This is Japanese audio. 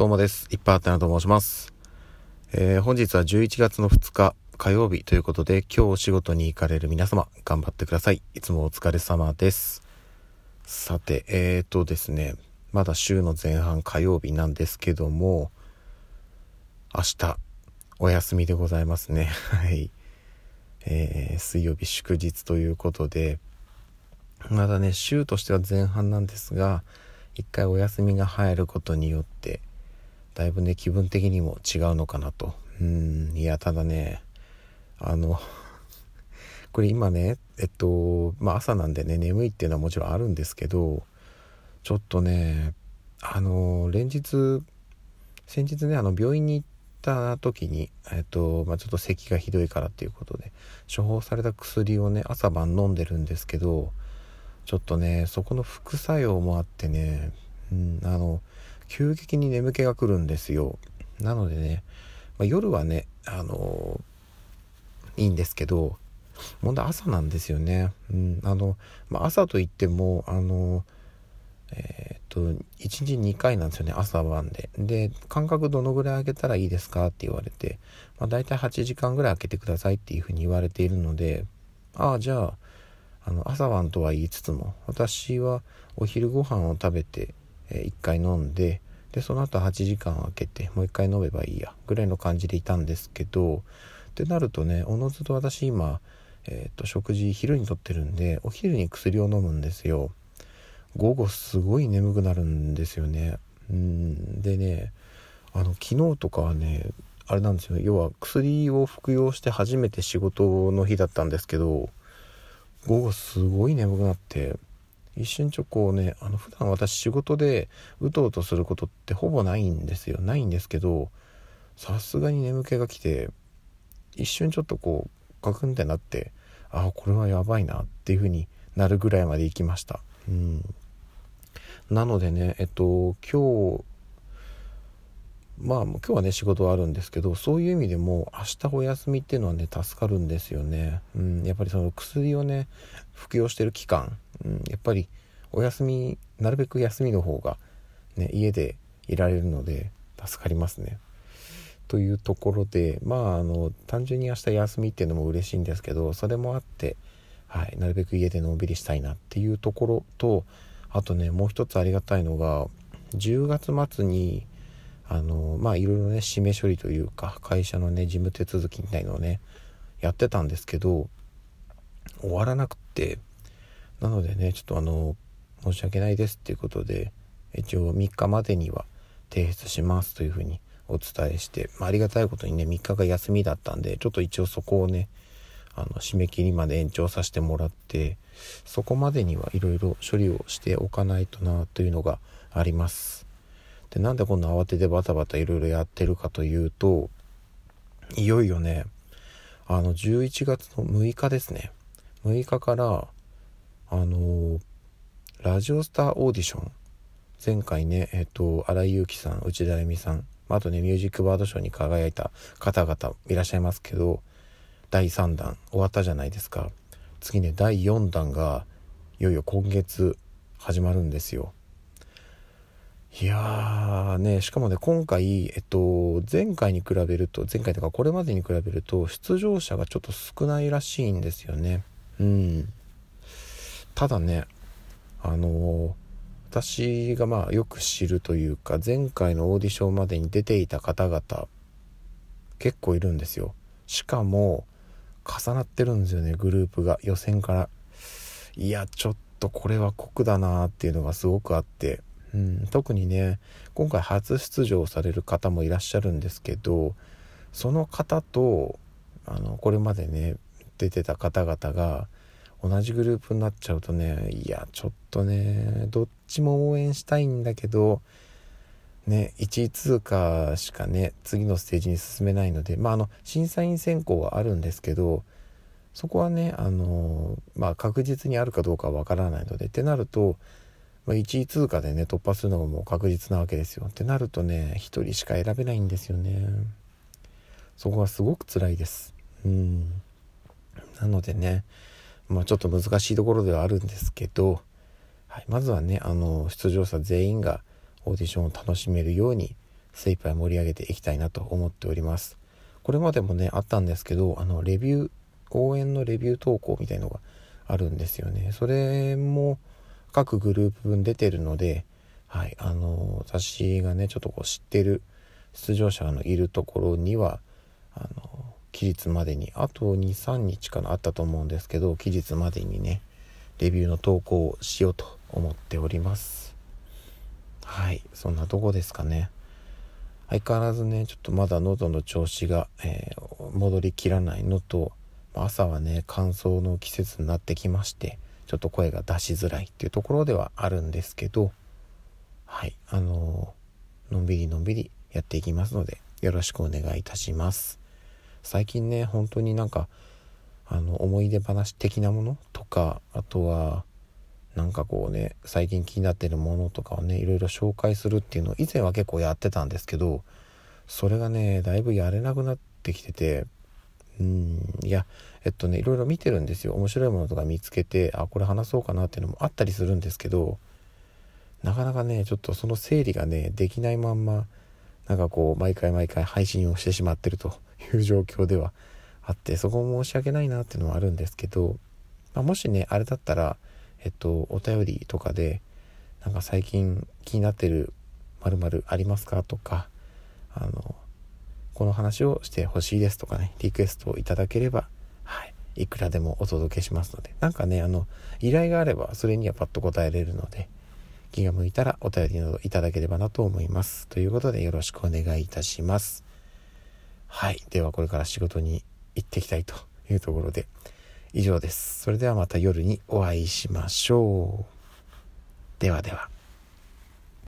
どうもです。いっぱいあったなと申します。えー、本日は11月の2日火曜日ということで、今日お仕事に行かれる皆様、頑張ってください。いつもお疲れ様です。さて、えーとですね、まだ週の前半火曜日なんですけども、明日、お休みでございますね。はい。えー、水曜日祝日ということで、まだね、週としては前半なんですが、一回お休みが入ることによって、だいぶね、気分的にも違うのかなと。うん、いや、ただね、あの、これ今ね、えっと、まあ朝なんでね、眠いっていうのはもちろんあるんですけど、ちょっとね、あの、連日、先日ね、あの、病院に行った時に、えっと、まあちょっと咳がひどいからっていうことで、処方された薬をね、朝晩飲んでるんですけど、ちょっとね、そこの副作用もあってね、うん、あの、急激に眠気が来るんですよ。なのでね、まあ、夜はね、あのー、いいんですけど、問題朝なんですよね。うん、あの、まあ、朝といっても、あのえー、っと、1日2回なんですよね、朝晩で。で、間隔どのぐらい空けたらいいですかって言われて、まあ、大体8時間ぐらい空けてくださいっていうふうに言われているので、ああ、じゃあ、あの、朝晩とは言いつつも、私はお昼ご飯を食べて、え1回飲んででその後8時間空けてもう1回飲めばいいやぐらいの感じでいたんですけどってなるとねおのずと私今、えーと、食事昼にとってるんでお昼に薬を飲むんですよ。午後すごい眠くなるんですよね。うんでねあの昨日とかはねあれなんですよ要は薬を服用して初めて仕事の日だったんですけど午後すごい眠くなって一瞬ちょこうねあの普段私仕事でうとうとすることってほぼないんですよ。ないんですけどさすがに眠気が来て一瞬ちょっとこうガクンってなってああこれはやばいなっていう風になるぐらいまで行きました。うん。なのでねえっと今日まあ今日はね仕事はあるんですけどそういう意味でも明日お休みっていうのはね助かるんですよね、うん、やっぱりその薬をね服用してる期間、うん、やっぱりお休みなるべく休みの方がね家でいられるので助かりますね。というところでまああの単純に明日休みっていうのも嬉しいんですけどそれもあってはいなるべく家でのんびりしたいなっていうところとあとねもう一つありがたいのが10月末にあのまあいろいろね締め処理というか会社のね事務手続きみたいのをねやってたんですけど終わらなくってなのでねちょっとあの申し訳ないですっていうことで一応3日までには提出しますというふうにお伝えして、まあ、ありがたいことにね3日が休みだったんでちょっと一応そこをねあの締め切りまで延長させてもらってそこまでにはいろいろ処理をしておかないとなというのがあります。でなんでこんな慌ててバタバタいろいろやってるかというといよいよねあの11月の6日ですね。6日からあのラジオスターオーディション。前回ねえっと荒井由紀さん内田恵美さんあとねミュージックバード賞に輝いた方々いらっしゃいますけど第3弾終わったじゃないですか。次ね第4弾がいよいよ今月始まるんですよ。いやーね、しかもね、今回、えっと、前回に比べると、前回とかこれまでに比べると、出場者がちょっと少ないらしいんですよね。うん。ただね、あの私がまあよく知るというか、前回のオーディションまでに出ていた方々、結構いるんですよ。しかも、重なってるんですよね、グループが、予選から。いや、ちょっとこれは酷だなーっていうのがすごくあって、うん、特にね今回初出場される方もいらっしゃるんですけどその方とあのこれまでね出てた方々が同じグループになっちゃうとねいやちょっとねどっちも応援したいんだけどね1位通過しかね次のステージに進めないのでまああの審査員選考はあるんですけどそこはねあのまあ確実にあるかどうかはわからないのでってなるとまあ、1位通過でね突破するのがもう確実なわけですよ。ってなるとね1人しか選べないんですよね。そこはすごく辛いです。うん。なのでねまあちょっと難しいところではあるんですけど、はい、まずはねあの出場者全員がオーディションを楽しめるように精一杯盛り上げていきたいなと思っております。これまでもねあったんですけどあのレビュー応援のレビュー投稿みたいのがあるんですよね。それも各グループ分出てるのではいあの私がねちょっとこう知ってる出場者のいるところにはあの期日までにあと23日かなあったと思うんですけど期日までにねレビューの投稿をしようと思っております。はいそんなとこですかね。相変わらずねちょっとまだ喉の調子が、えー、戻りきらないのと朝はね乾燥の季節になってきましてちょっと声が出しづらいっていうところではあるんですけどはいあの、のんびりのんびりやっていきますのでよろしくお願いいたします。最近ね本当になんかあの思い出話的なものとかあとはなんかこうね最近気になってるものとかをねいろいろ紹介するっていうのを以前は結構やってたんですけどそれがねだいぶやれなくなってきててうん。いやえっとねいろいろ見てるんですよ。面白いものとか見つけてあこれ話そうかなっていうのもあったりするんですけどなかなかねちょっとその整理がねできないまんまなんかこう毎回毎回配信をしてしまってると いう状況ではあってそこも申し訳ないなっていうのはあるんですけど、まあ、もしねあれだったらえっとお便りとかでなんか最近気になってるまるありますかとかあのこの話をしてほしいですとかねリクエストをいただければはいいくらでもお届けしますのでなんかねあの依頼があればそれにはパッと答えれるので気が向いたらお便りなどいただければなと思いますということでよろしくお願いいたしますはいではこれから仕事に行っていきたいというところで以上です。それではまた夜にお会いしましょう。ではでは。